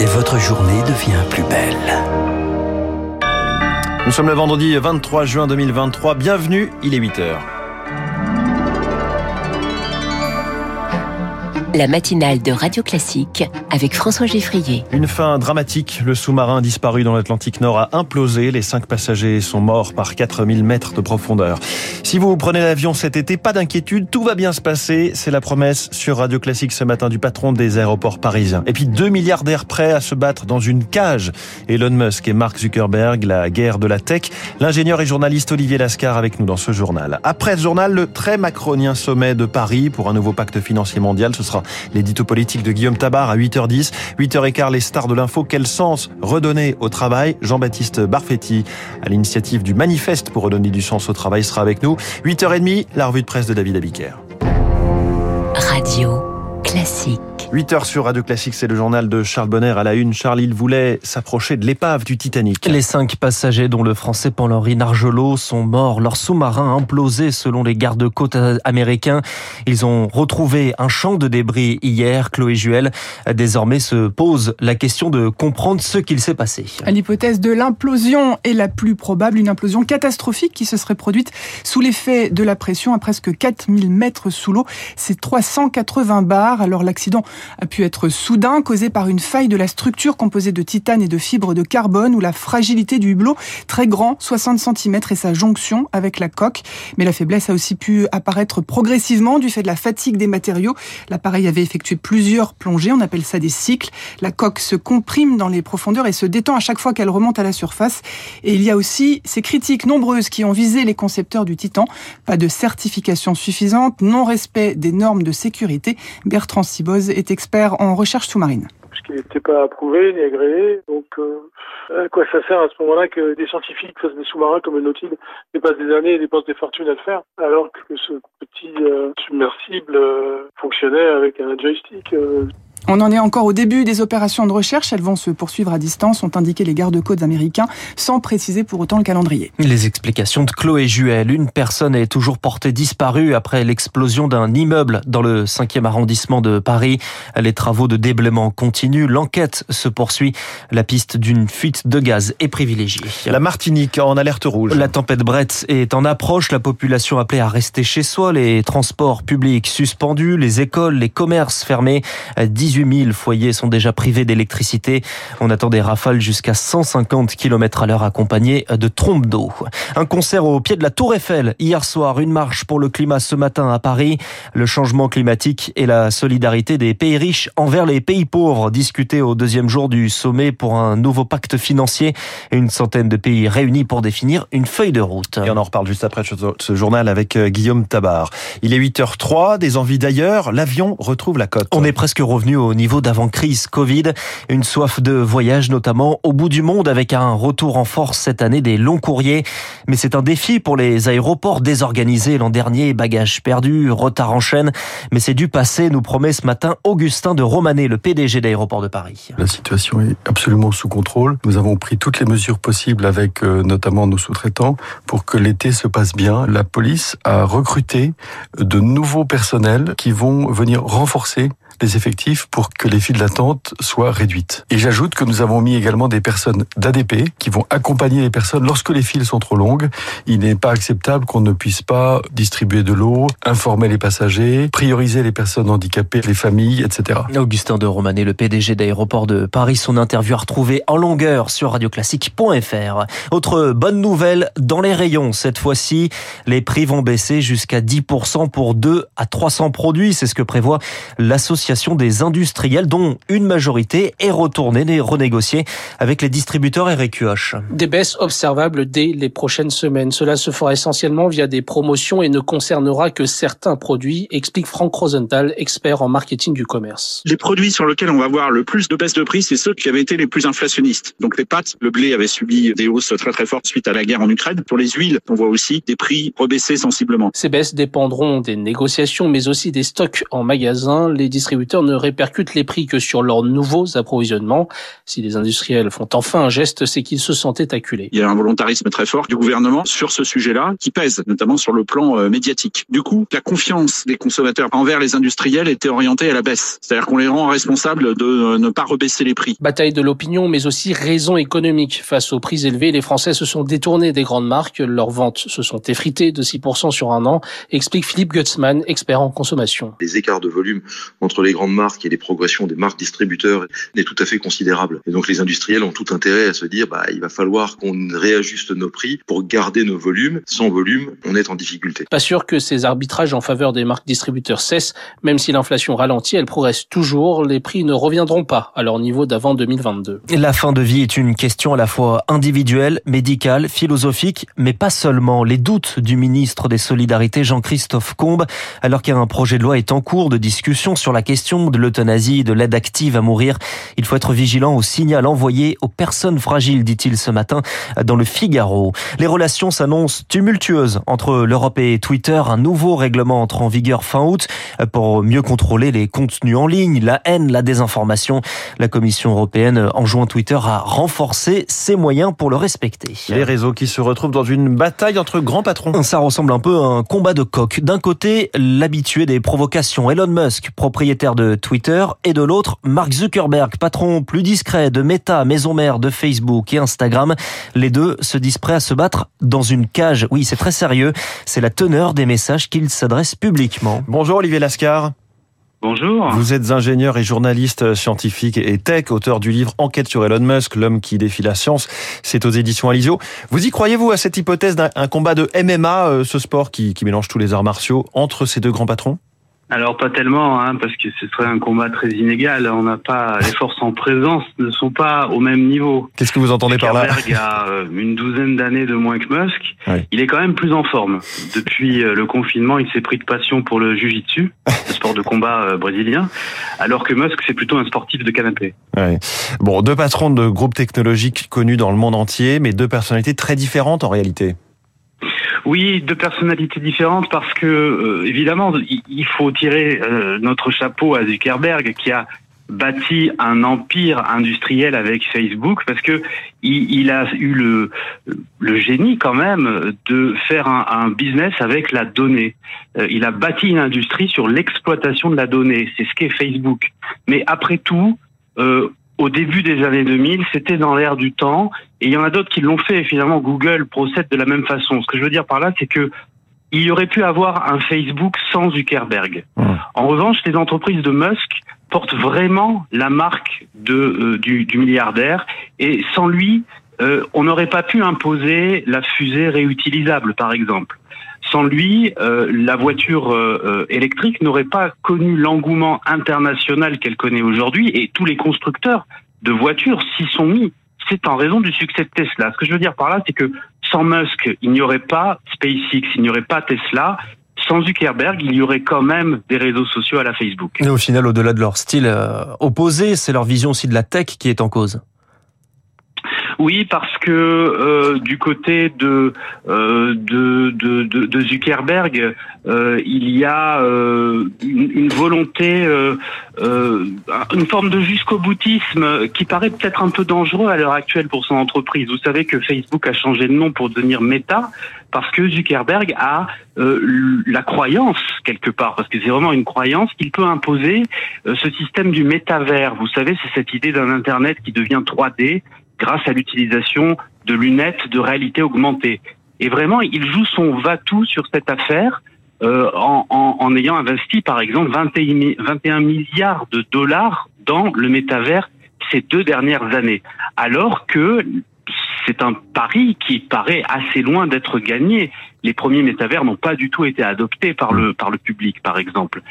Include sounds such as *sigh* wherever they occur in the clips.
Et votre journée devient plus belle. Nous sommes le vendredi 23 juin 2023. Bienvenue, il est 8 heures. La matinale de Radio Classique avec François Geffrier. Une fin dramatique. Le sous-marin disparu dans l'Atlantique Nord a implosé. Les cinq passagers sont morts par 4000 mètres de profondeur. Si vous prenez l'avion cet été, pas d'inquiétude, tout va bien se passer. C'est la promesse sur Radio Classique ce matin du patron des aéroports parisiens. Et puis deux milliardaires prêts à se battre dans une cage. Elon Musk et Mark Zuckerberg, la guerre de la tech. L'ingénieur et journaliste Olivier Lascar avec nous dans ce journal. Après ce journal, le très macronien sommet de Paris pour un nouveau pacte financier mondial. Ce sera l'édito politique de Guillaume Tabar à 8h10. 8h15, les stars de l'info. Quel sens redonner au travail? Jean-Baptiste Barfetti, à l'initiative du manifeste pour redonner du sens au travail, sera avec nous. 8h30, la revue de presse de David Abiker. Classique. 8 heures sur Radio Classique, c'est le journal de Charles Bonner à la une. Charles, il voulait s'approcher de l'épave du Titanic. Les cinq passagers, dont le français Paul-Henri Nargelot, sont morts. Leur sous-marin a implosé selon les gardes-côtes américains. Ils ont retrouvé un champ de débris hier. Chloé Juel, désormais se pose la question de comprendre ce qu'il s'est passé. L'hypothèse de l'implosion est la plus probable, une implosion catastrophique qui se serait produite sous l'effet de la pression à presque 4000 mètres sous l'eau. C'est 380 bars. Alors l'accident a pu être soudain, causé par une faille de la structure composée de titane et de fibres de carbone ou la fragilité du hublot très grand, 60 cm et sa jonction avec la coque. Mais la faiblesse a aussi pu apparaître progressivement du fait de la fatigue des matériaux. L'appareil avait effectué plusieurs plongées, on appelle ça des cycles. La coque se comprime dans les profondeurs et se détend à chaque fois qu'elle remonte à la surface. Et il y a aussi ces critiques nombreuses qui ont visé les concepteurs du Titan. Pas de certification suffisante, non-respect des normes de sécurité. Bertrand Siboz est expert en recherche sous-marine. Ce qui n'était pas approuvé ni agréé. Donc, euh, à quoi ça sert à ce moment-là que des scientifiques fassent des sous-marins comme le Nautilus dépassent des années et dépensent des fortunes à le faire, alors que ce petit euh, submersible euh, fonctionnait avec un joystick on en est encore au début des opérations de recherche. Elles vont se poursuivre à distance, ont indiqué les gardes-côtes américains, sans préciser pour autant le calendrier. Les explications de Chloé Juel. Une personne est toujours portée disparue après l'explosion d'un immeuble dans le 5e arrondissement de Paris. Les travaux de déblaiement continuent. L'enquête se poursuit. La piste d'une fuite de gaz est privilégiée. La Martinique en alerte rouge. La tempête Brett est en approche. La population appelée à rester chez soi. Les transports publics suspendus. Les écoles, les commerces fermés. 18 000 foyers sont déjà privés d'électricité. On attend des rafales jusqu'à 150 km à l'heure accompagnées de trompes d'eau. Un concert au pied de la Tour Eiffel hier soir, une marche pour le climat ce matin à Paris. Le changement climatique et la solidarité des pays riches envers les pays pauvres discutés au deuxième jour du sommet pour un nouveau pacte financier. Une centaine de pays réunis pour définir une feuille de route. Et on en reparle juste après ce journal avec euh, Guillaume Tabar. Il est 8h03, des envies d'ailleurs, l'avion retrouve la côte. On est presque revenu au niveau d'avant-crise Covid. Une soif de voyage notamment au bout du monde avec un retour en force cette année des longs courriers. Mais c'est un défi pour les aéroports désorganisés l'an dernier, bagages perdus, retard en chaîne. Mais c'est du passé, nous promet ce matin Augustin de Romanet, le PDG d'Aéroports de Paris. La situation est absolument sous contrôle. Nous avons pris toutes les mesures possibles avec euh, notamment nos sous-traitants pour que l'été se passe bien. La police a recruté de nouveaux personnels qui vont venir renforcer les effectifs pour que les files d'attente soient réduites. Et j'ajoute que nous avons mis également des personnes d'ADP qui vont accompagner les personnes lorsque les files sont trop longues. Il n'est pas acceptable qu'on ne puisse pas distribuer de l'eau, informer les passagers, prioriser les personnes handicapées, les familles, etc. Augustin de Romanet, le PDG d'Aéroport de Paris, son interview à retrouver en longueur sur radioclassique.fr. Autre bonne nouvelle dans les rayons cette fois-ci, les prix vont baisser jusqu'à 10% pour 2 à 300 produits, c'est ce que prévoit l'association des industriels dont une majorité est retournée et renégociée avec les distributeurs RQH. Des baisses observables dès les prochaines semaines. Cela se fera essentiellement via des promotions et ne concernera que certains produits, explique Franck Rosenthal, expert en marketing du commerce. Les produits sur lesquels on va voir le plus de baisse de prix, c'est ceux qui avaient été les plus inflationnistes. Donc les pâtes, le blé avait subi des hausses très très fortes suite à la guerre en Ukraine. Pour les huiles, on voit aussi des prix rebaisser sensiblement. Ces baisses dépendront des négociations mais aussi des stocks en magasin. Les distributeurs distributeurs ne répercutent les prix que sur leurs nouveaux approvisionnements. Si les industriels font enfin un geste, c'est qu'ils se sentaient acculés. Il y a un volontarisme très fort du gouvernement sur ce sujet-là qui pèse, notamment sur le plan euh, médiatique. Du coup, la confiance des consommateurs envers les industriels était orientée à la baisse. C'est-à-dire qu'on les rend responsables de euh, ne pas rebaisser les prix. Bataille de l'opinion, mais aussi raison économique. Face aux prix élevés, les Français se sont détournés des grandes marques. Leurs ventes se sont effritées de 6% sur un an, explique Philippe Gutzmann, expert en consommation. Les écarts de volume entre les grandes marques et les progressions des marques distributeurs est tout à fait considérable. Et donc les industriels ont tout intérêt à se dire, bah, il va falloir qu'on réajuste nos prix pour garder nos volumes. Sans volume, on est en difficulté. Pas sûr que ces arbitrages en faveur des marques distributeurs cessent, même si l'inflation ralentit, elle progresse toujours. Les prix ne reviendront pas à leur niveau d'avant 2022. La fin de vie est une question à la fois individuelle, médicale, philosophique, mais pas seulement. Les doutes du ministre des Solidarités, Jean-Christophe Combe, alors qu'un projet de loi est en cours de discussion sur la question de l'euthanasie, de l'aide active à mourir. Il faut être vigilant au signal envoyé aux personnes fragiles, dit-il ce matin dans le Figaro. Les relations s'annoncent tumultueuses entre l'Europe et Twitter. Un nouveau règlement entre en vigueur fin août pour mieux contrôler les contenus en ligne, la haine, la désinformation. La Commission européenne enjoint Twitter à renforcer ses moyens pour le respecter. Les réseaux qui se retrouvent dans une bataille entre grands patrons. Ça ressemble un peu à un combat de coq. D'un côté, l'habitué des provocations, Elon Musk, propriétaire de Twitter, et de l'autre, Mark Zuckerberg, patron plus discret de Meta, maison mère de Facebook et Instagram. Les deux se disent prêts à se battre dans une cage. Oui, c'est très sérieux. C'est la teneur des messages qu'ils s'adressent publiquement. Bonjour Olivier Lascar. Bonjour. Vous êtes ingénieur et journaliste scientifique et tech, auteur du livre Enquête sur Elon Musk, l'homme qui défie la science. C'est aux éditions Alizio. Vous y croyez-vous à cette hypothèse d'un combat de MMA, euh, ce sport qui, qui mélange tous les arts martiaux, entre ces deux grands patrons? Alors pas tellement, hein, parce que ce serait un combat très inégal. On n'a pas les forces en présence ne sont pas au même niveau. Qu'est-ce que vous entendez par là Zuckerberg a euh, une douzaine d'années de moins que Musk. Il est quand même plus en forme. Depuis euh, le confinement, il s'est pris de passion pour le jiu-jitsu, *laughs* le sport de combat euh, brésilien, alors que Musk c'est plutôt un sportif de canapé. Ouais. Bon, deux patrons de groupes technologiques connus dans le monde entier, mais deux personnalités très différentes en réalité. Oui, deux personnalités différentes parce que euh, évidemment il faut tirer euh, notre chapeau à Zuckerberg qui a bâti un empire industriel avec Facebook parce que il, a eu le, le génie quand même de faire un, un business avec la donnée. Euh, il a bâti une industrie sur l'exploitation de la donnée. C'est ce qu'est Facebook. Mais après tout, au début des années 2000, c'était dans l'air du temps. Et il y en a d'autres qui l'ont fait. finalement, Google procède de la même façon. Ce que je veux dire par là, c'est que il y aurait pu avoir un Facebook sans Zuckerberg. En revanche, les entreprises de Musk portent vraiment la marque de, euh, du, du, milliardaire. Et sans lui, euh, on n'aurait pas pu imposer la fusée réutilisable, par exemple. Sans lui, euh, la voiture euh, euh, électrique n'aurait pas connu l'engouement international qu'elle connaît aujourd'hui et tous les constructeurs de voitures s'y sont mis. C'est en raison du succès de Tesla. Ce que je veux dire par là, c'est que sans Musk, il n'y aurait pas SpaceX, il n'y aurait pas Tesla. Sans Zuckerberg, il y aurait quand même des réseaux sociaux à la Facebook. Et au final, au-delà de leur style opposé, c'est leur vision aussi de la tech qui est en cause. Oui, parce que euh, du côté de, euh, de, de, de, Zuckerberg, euh, il y a euh, une, une, volonté, euh, une forme de jusqu'au boutisme qui paraît peut-être un peu dangereux à l'heure actuelle pour son entreprise. Vous savez que Facebook a changé de nom pour devenir Meta parce que Zuckerberg a la croyance quelque part, parce que c'est vraiment une croyance qu'il peut imposer ce système du métavers. Vous savez, c'est cette idée d'un Internet qui devient 3D grâce à l'utilisation de lunettes de réalité augmentée. Et vraiment, il joue son va-tout sur cette affaire euh, en, en, en, ayant investi, par exemple, 21, 21 milliards de dollars dans le métavers ces deux dernières années. Alors que c'est un pari qui paraît assez loin d'être gagné. Les premiers métavers n'ont pas du tout été adoptés par le, par le public, par exemple.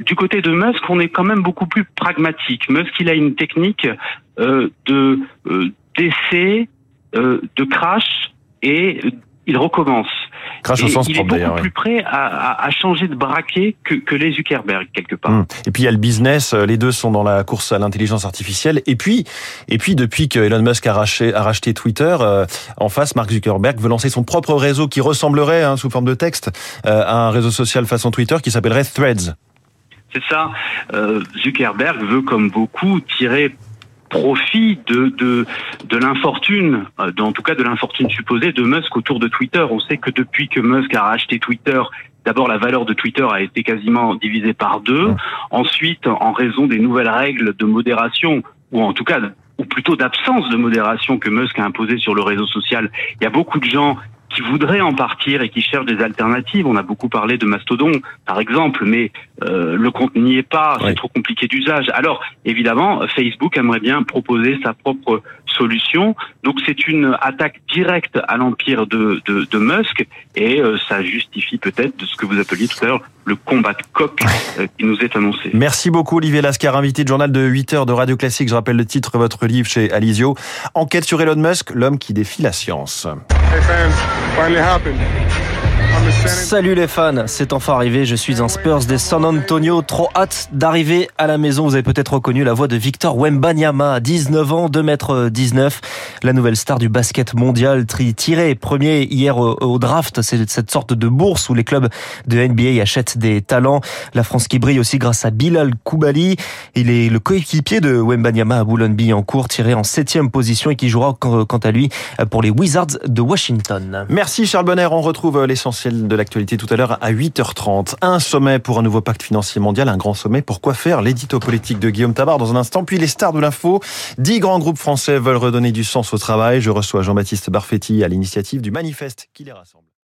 Du côté de Musk, on est quand même beaucoup plus pragmatique. Musk, il a une technique euh, de euh, d'essai, euh, de crash et il recommence. Crash au sens il est beaucoup plus prêt à, à, à, changer de braquet que, que les Zuckerberg quelque part. Hum. Et puis il y a le business, euh, les deux sont dans la course à l'intelligence artificielle. Et puis, et puis depuis que Elon Musk a, racheté, a racheté Twitter, euh, en face, Mark Zuckerberg veut lancer son propre réseau qui ressemblerait, hein, sous forme de texte, euh, à un réseau social façon Twitter qui s'appellerait Threads. C'est ça. Euh, Zuckerberg veut, comme beaucoup, tirer profit de de, de l'infortune, euh, en tout cas de l'infortune supposée de Musk autour de Twitter. On sait que depuis que Musk a racheté Twitter, d'abord la valeur de Twitter a été quasiment divisée par deux. Ensuite, en raison des nouvelles règles de modération, ou en tout cas ou plutôt d'absence de modération que Musk a imposé sur le réseau social, il y a beaucoup de gens qui voudraient en partir et qui cherchent des alternatives. On a beaucoup parlé de Mastodon, par exemple, mais euh, le compte n'y est pas, c'est trop compliqué d'usage. Alors, évidemment, Facebook aimerait bien proposer sa propre solution. Donc, c'est une attaque directe à l'empire de, de, de, Musk et euh, ça justifie peut-être de ce que vous appeliez tout à l'heure le combat de coq euh, qui nous est annoncé. Merci beaucoup Olivier Lascar, invité de journal de 8 heures de Radio Classique. Je rappelle le titre de votre livre chez Alizio. Enquête sur Elon Musk, l'homme qui défie la science. Hey fans. Salut les fans, c'est enfin arrivé, je suis un Spurs des San Antonio, trop hâte d'arriver à la maison. Vous avez peut-être reconnu la voix de Victor Wembanyama, 19 ans, 2 mètres 19, la nouvelle star du basket mondial, tiré premier hier au draft, c'est cette sorte de bourse où les clubs de NBA achètent des talents. La France qui brille aussi grâce à Bilal Koubali, il est le coéquipier de Wembanyama à Boulogne-Billancourt, tiré en septième position et qui jouera quant à lui pour les Wizards de Washington. Merci Charles Bonner, on retrouve l'essentiel de l'actualité tout à l'heure à 8h30. Un sommet pour un nouveau pacte financier mondial, un grand sommet. Pourquoi faire l'édito politique de Guillaume Tabar dans un instant, puis les stars de l'info. Dix grands groupes français veulent redonner du sens au travail. Je reçois Jean-Baptiste Barfetti à l'initiative du manifeste qui les rassemble.